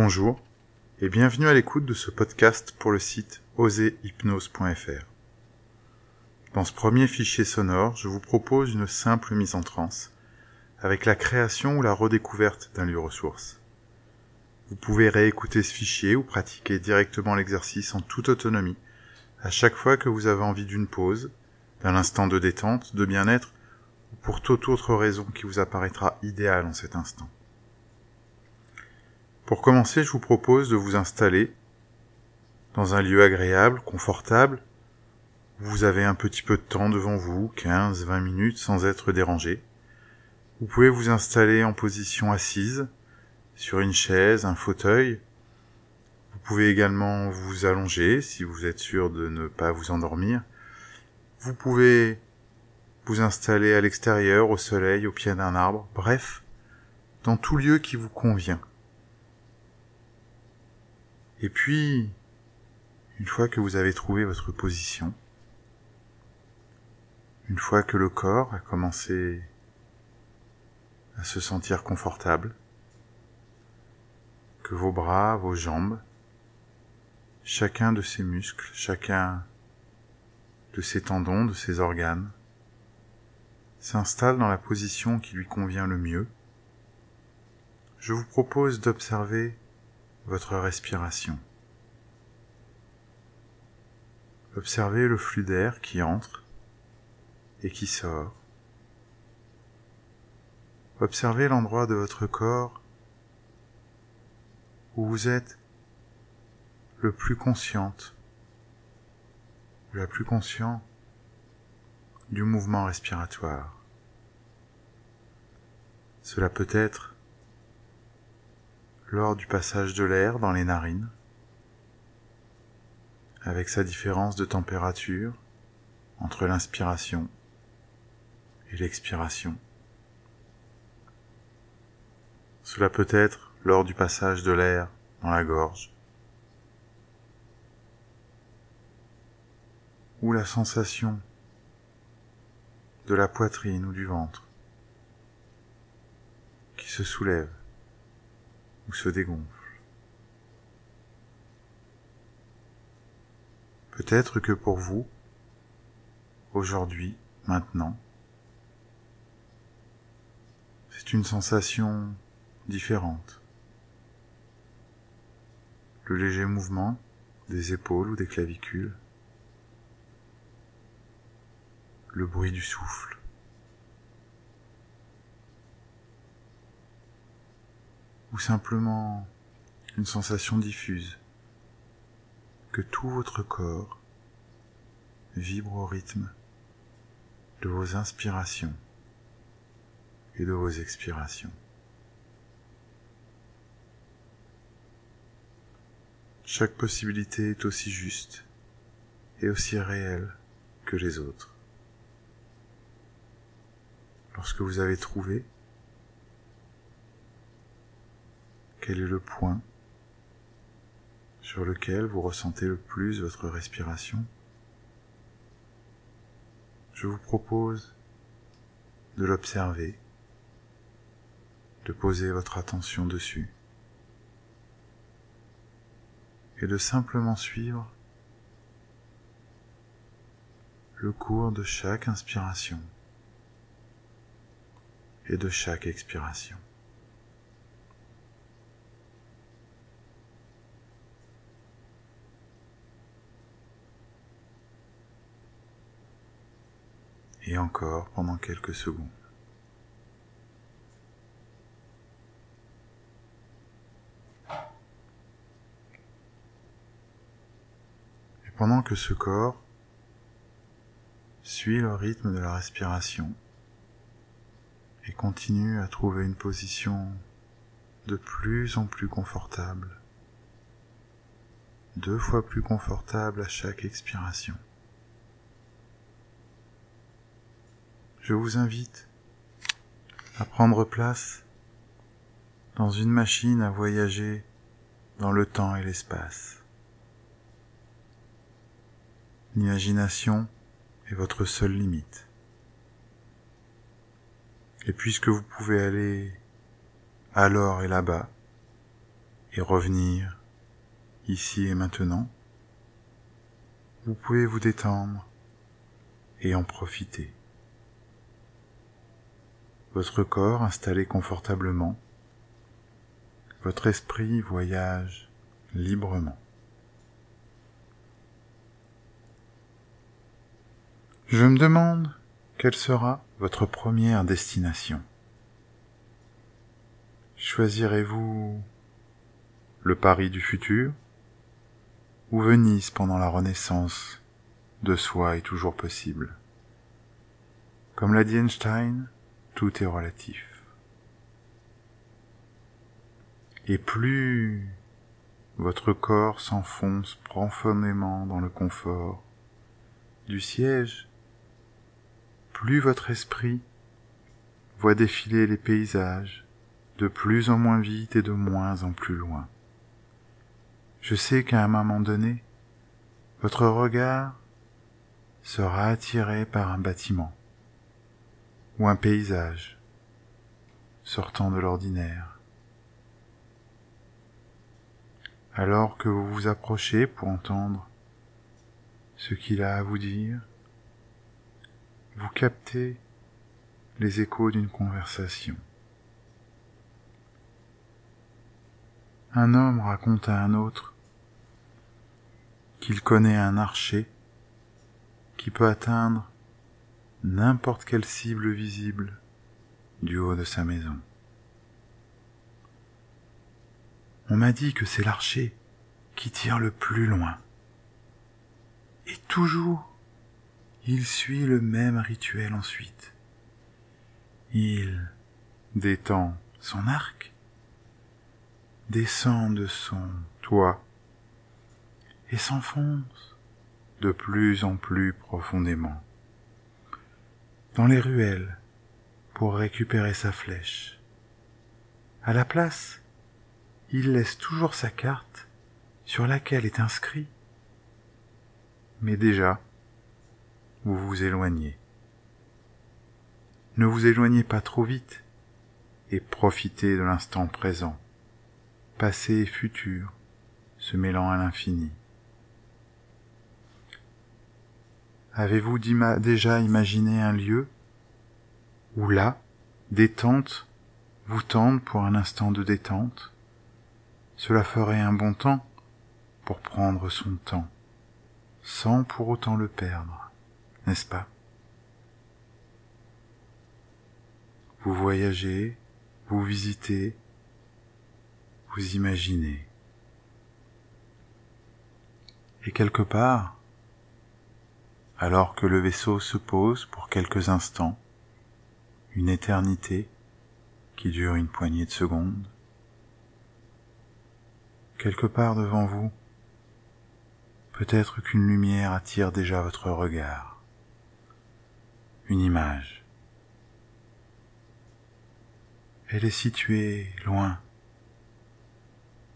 Bonjour et bienvenue à l'écoute de ce podcast pour le site oserhypnose.fr. Dans ce premier fichier sonore, je vous propose une simple mise en transe avec la création ou la redécouverte d'un lieu ressource. Vous pouvez réécouter ce fichier ou pratiquer directement l'exercice en toute autonomie à chaque fois que vous avez envie d'une pause, d'un instant de détente, de bien-être ou pour toute autre raison qui vous apparaîtra idéale en cet instant. Pour commencer, je vous propose de vous installer dans un lieu agréable, confortable, vous avez un petit peu de temps devant vous, 15-20 minutes sans être dérangé. Vous pouvez vous installer en position assise, sur une chaise, un fauteuil. Vous pouvez également vous allonger si vous êtes sûr de ne pas vous endormir. Vous pouvez vous installer à l'extérieur, au soleil, au pied d'un arbre, bref, dans tout lieu qui vous convient. Et puis, une fois que vous avez trouvé votre position, une fois que le corps a commencé à se sentir confortable, que vos bras, vos jambes, chacun de ses muscles, chacun de ses tendons, de ses organes, s'installe dans la position qui lui convient le mieux, je vous propose d'observer votre respiration. Observez le flux d'air qui entre et qui sort. Observez l'endroit de votre corps où vous êtes le plus consciente, la plus conscient du mouvement respiratoire. Cela peut être lors du passage de l'air dans les narines, avec sa différence de température entre l'inspiration et l'expiration. Cela peut être lors du passage de l'air dans la gorge, ou la sensation de la poitrine ou du ventre qui se soulève ou se dégonfle. Peut-être que pour vous, aujourd'hui, maintenant, c'est une sensation différente. Le léger mouvement des épaules ou des clavicules, le bruit du souffle, ou simplement une sensation diffuse, que tout votre corps vibre au rythme de vos inspirations et de vos expirations. Chaque possibilité est aussi juste et aussi réelle que les autres. Lorsque vous avez trouvé quel est le point sur lequel vous ressentez le plus votre respiration, je vous propose de l'observer, de poser votre attention dessus et de simplement suivre le cours de chaque inspiration et de chaque expiration. Et encore pendant quelques secondes. Et pendant que ce corps suit le rythme de la respiration et continue à trouver une position de plus en plus confortable, deux fois plus confortable à chaque expiration. Je vous invite à prendre place dans une machine à voyager dans le temps et l'espace. L'imagination est votre seule limite. Et puisque vous pouvez aller alors et là-bas, et revenir ici et maintenant, vous pouvez vous détendre et en profiter. Votre corps installé confortablement, votre esprit voyage librement. Je me demande quelle sera votre première destination. Choisirez-vous le Paris du futur ou Venise pendant la Renaissance de soi est toujours possible? Comme l'a dit Einstein, tout est relatif. Et plus votre corps s'enfonce profondément dans le confort du siège, plus votre esprit voit défiler les paysages de plus en moins vite et de moins en plus loin. Je sais qu'à un moment donné, votre regard sera attiré par un bâtiment ou un paysage sortant de l'ordinaire. Alors que vous vous approchez pour entendre ce qu'il a à vous dire, vous captez les échos d'une conversation. Un homme raconte à un autre qu'il connaît un archer qui peut atteindre n'importe quelle cible visible du haut de sa maison. On m'a dit que c'est l'archer qui tire le plus loin. Et toujours il suit le même rituel ensuite. Il détend son arc, descend de son toit et s'enfonce de plus en plus profondément dans les ruelles pour récupérer sa flèche. À la place, il laisse toujours sa carte sur laquelle est inscrit mais déjà vous vous éloignez. Ne vous éloignez pas trop vite et profitez de l'instant présent, passé et futur, se mêlant à l'infini. Avez-vous déjà imaginé un lieu où là, détente vous tente pour un instant de détente? Cela ferait un bon temps pour prendre son temps, sans pour autant le perdre n'est-ce pas? Vous voyagez, vous visitez, vous imaginez. Et quelque part, alors que le vaisseau se pose pour quelques instants, une éternité qui dure une poignée de secondes, quelque part devant vous, peut-être qu'une lumière attire déjà votre regard une image. Elle est située loin,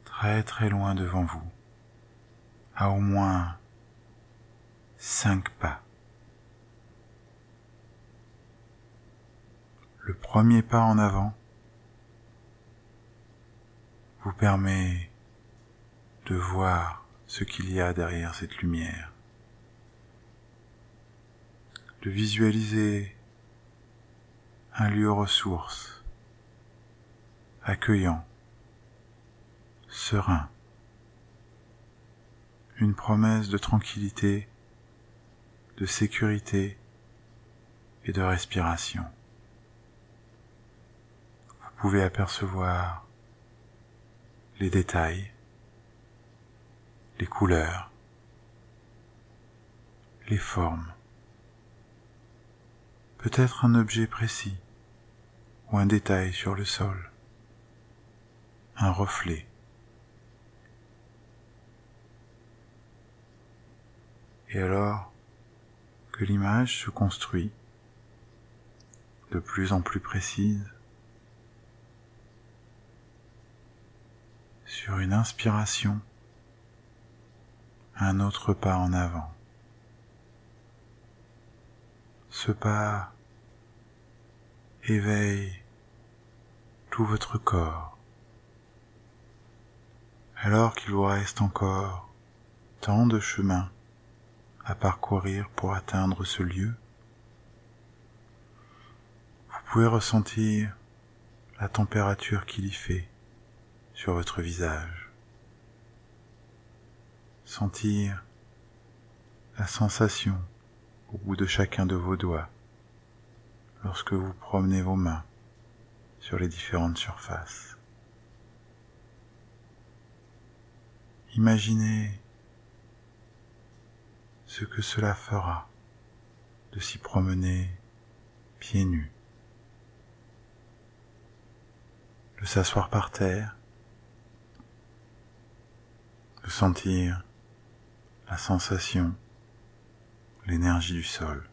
très très loin devant vous, à au moins cinq pas. Le premier pas en avant vous permet de voir ce qu'il y a derrière cette lumière de visualiser un lieu ressource, accueillant, serein, une promesse de tranquillité, de sécurité et de respiration. Vous pouvez apercevoir les détails, les couleurs, les formes, peut-être un objet précis ou un détail sur le sol, un reflet. Et alors l'image se construit de plus en plus précise, sur une inspiration, un autre pas en avant. Ce pas éveille tout votre corps. alors qu'il vous reste encore tant de chemin à parcourir pour atteindre ce lieu, vous pouvez ressentir la température qu'il y fait sur votre visage, sentir la sensation au bout de chacun de vos doigts lorsque vous promenez vos mains sur les différentes surfaces. Imaginez ce que cela fera de s'y promener pieds nus, de s'asseoir par terre, de sentir la sensation, l'énergie du sol.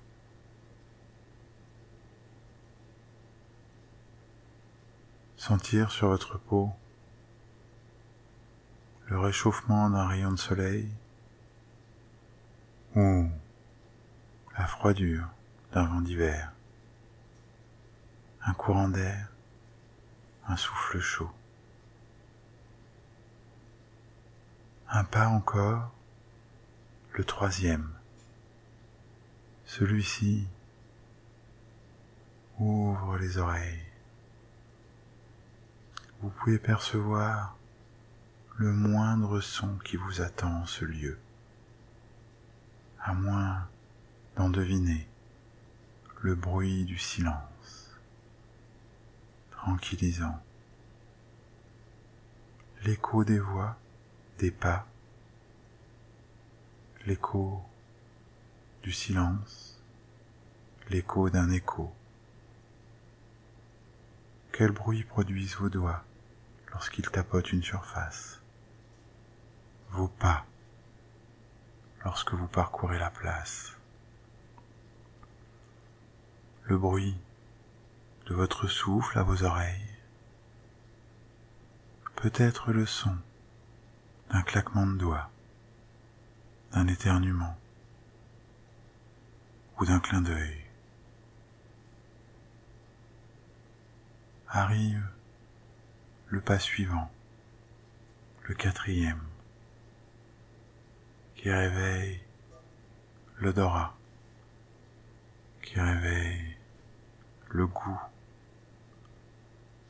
Sentir sur votre peau le réchauffement d'un rayon de soleil ou la froidure d'un vent d'hiver, un courant d'air, un souffle chaud. Un pas encore, le troisième. Celui-ci ouvre les oreilles. Vous pouvez percevoir le moindre son qui vous attend en ce lieu à moins d'en deviner le bruit du silence, tranquillisant, l'écho des voix, des pas, l'écho du silence, l'écho d'un écho. Quel bruit produisent vos doigts lorsqu'ils tapotent une surface? Vos pas lorsque vous parcourez la place. Le bruit de votre souffle à vos oreilles. Peut-être le son d'un claquement de doigts, d'un éternuement ou d'un clin d'œil. Arrive le pas suivant, le quatrième qui réveille l'odorat, qui réveille le goût,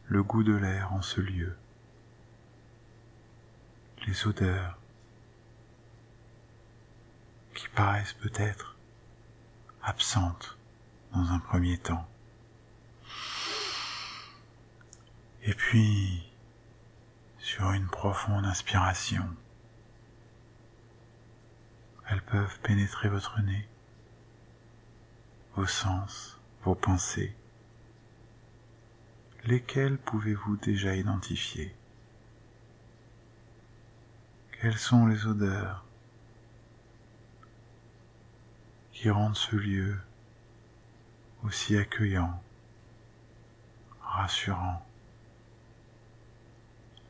le goût de l'air en ce lieu, les odeurs qui paraissent peut-être absentes dans un premier temps. Et puis, sur une profonde inspiration, elles peuvent pénétrer votre nez, vos sens, vos pensées. Lesquelles pouvez-vous déjà identifier? Quelles sont les odeurs qui rendent ce lieu aussi accueillant, rassurant,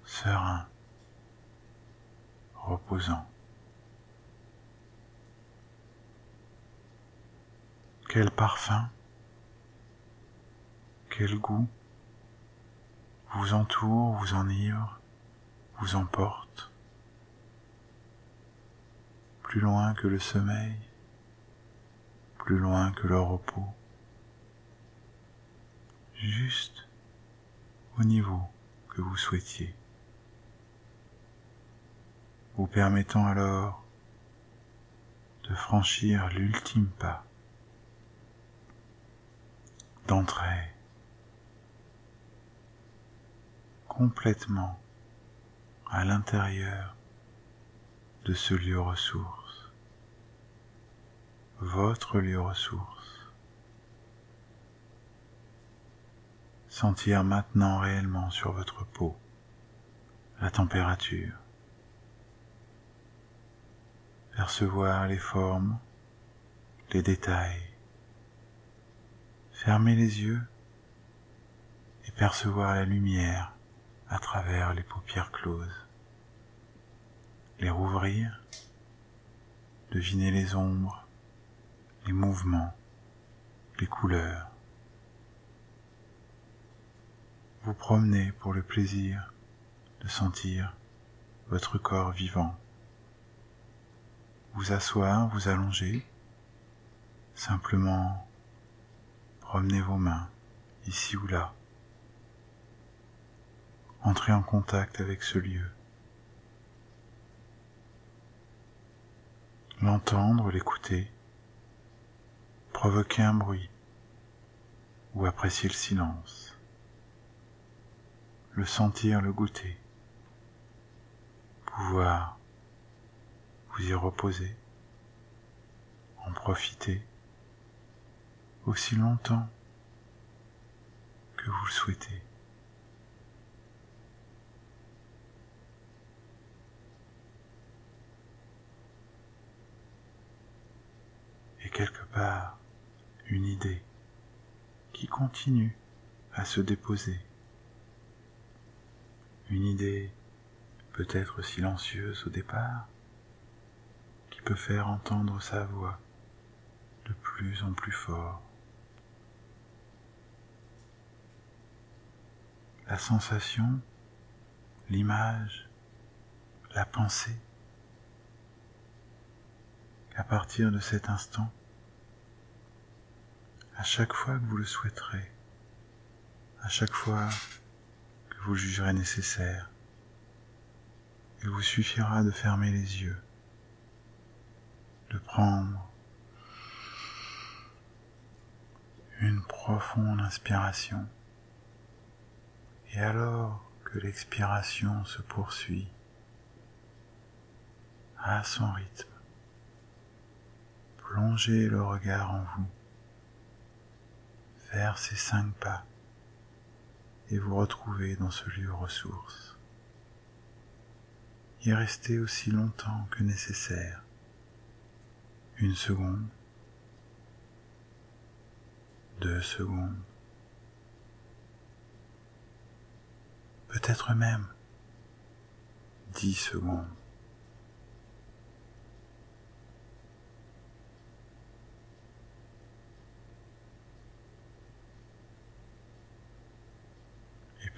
serein, reposant? Quel parfum, quel goût. Vous entoure, vous enivre, vous emporte, plus loin que le sommeil, plus loin que le repos, juste au niveau que vous souhaitiez, vous permettant alors de franchir l'ultime pas d'entrer complètement à l'intérieur de ce lieu ressource, votre lieu ressource. Sentir maintenant réellement sur votre peau la température, percevoir les formes, les détails, Fermez les yeux et percevoir la lumière à travers les paupières closes. Les rouvrir, deviner les ombres, les mouvements, les couleurs. Vous promenez pour le plaisir de sentir votre corps vivant. Vous asseoir, vous allonger, simplement promenez vos mains ici ou là. Entrez en contact avec ce lieu. L'entendre, l'écouter, provoquer un bruit ou apprécier le silence, le sentir, le goûter, pouvoir vous y reposer, en profiter aussi longtemps que vous le souhaitez. Et quelque part, une idée qui continue à se déposer. Une idée peut-être silencieuse au départ, qui peut faire entendre sa voix de plus en plus fort. La sensation, l'image, la pensée, qu'à partir de cet instant, à chaque fois que vous le souhaiterez, à chaque fois que vous jugerez nécessaire. Il vous suffira de fermer les yeux, de prendre une profonde inspiration. Et alors que l'expiration se poursuit à son rythme, plongez le regard en vous faire ces cinq pas et vous retrouver dans ce lieu ressource. Y rester aussi longtemps que nécessaire. Une seconde, deux secondes, peut-être même dix secondes.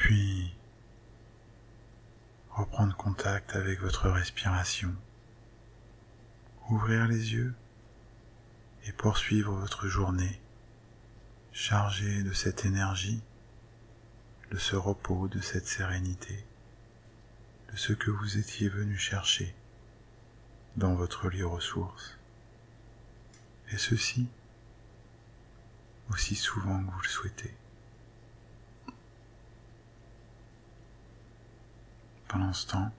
Puis, reprendre contact avec votre respiration. Ouvrir les yeux et poursuivre votre journée chargée de cette énergie, de ce repos, de cette sérénité, de ce que vous étiez venu chercher dans votre lieu ressource. Et ceci aussi souvent que vous le souhaitez. Pendant ce temps,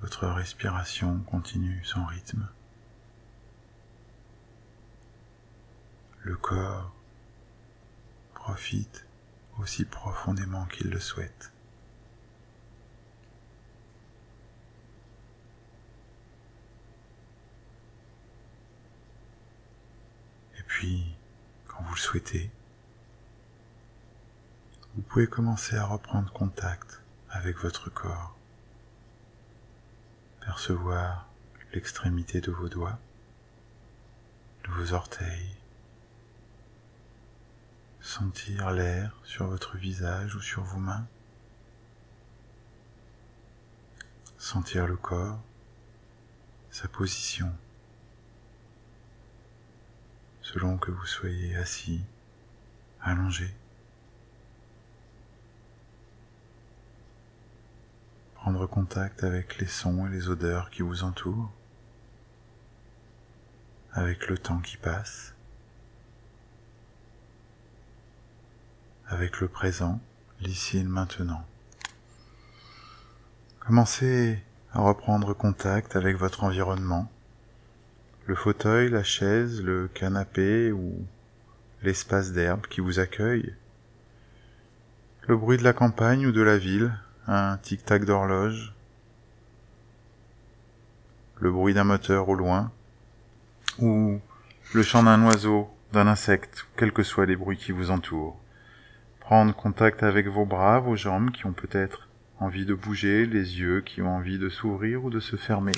votre respiration continue son rythme. Le corps profite aussi profondément qu'il le souhaite. Et puis, quand vous le souhaitez, vous pouvez commencer à reprendre contact avec votre corps, percevoir l'extrémité de vos doigts, de vos orteils, sentir l'air sur votre visage ou sur vos mains, sentir le corps, sa position, selon que vous soyez assis, allongé. prendre contact avec les sons et les odeurs qui vous entourent, avec le temps qui passe, avec le présent, l'ici et le maintenant. Commencez à reprendre contact avec votre environnement, le fauteuil, la chaise, le canapé ou l'espace d'herbe qui vous accueille, le bruit de la campagne ou de la ville un tic-tac d'horloge, le bruit d'un moteur au loin, ou le chant d'un oiseau, d'un insecte, quels que soient les bruits qui vous entourent. Prendre contact avec vos bras, vos jambes qui ont peut-être envie de bouger, les yeux qui ont envie de s'ouvrir ou de se fermer.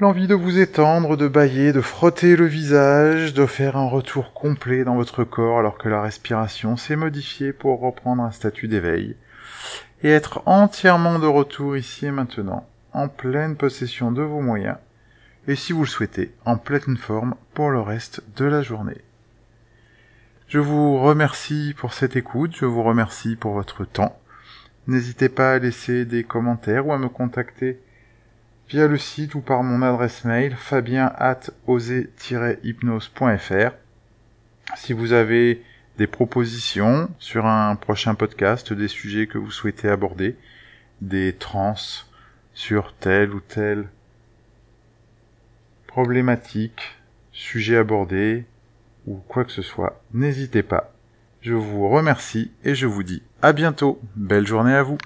l'envie de vous étendre, de bailler, de frotter le visage, de faire un retour complet dans votre corps alors que la respiration s'est modifiée pour reprendre un statut d'éveil, et être entièrement de retour ici et maintenant, en pleine possession de vos moyens, et si vous le souhaitez, en pleine forme pour le reste de la journée. Je vous remercie pour cette écoute, je vous remercie pour votre temps. N'hésitez pas à laisser des commentaires ou à me contacter via le site ou par mon adresse mail fabien hypnosefr Si vous avez des propositions sur un prochain podcast, des sujets que vous souhaitez aborder, des trans sur telle ou telle problématique, sujet abordé ou quoi que ce soit, n'hésitez pas. Je vous remercie et je vous dis à bientôt. Belle journée à vous.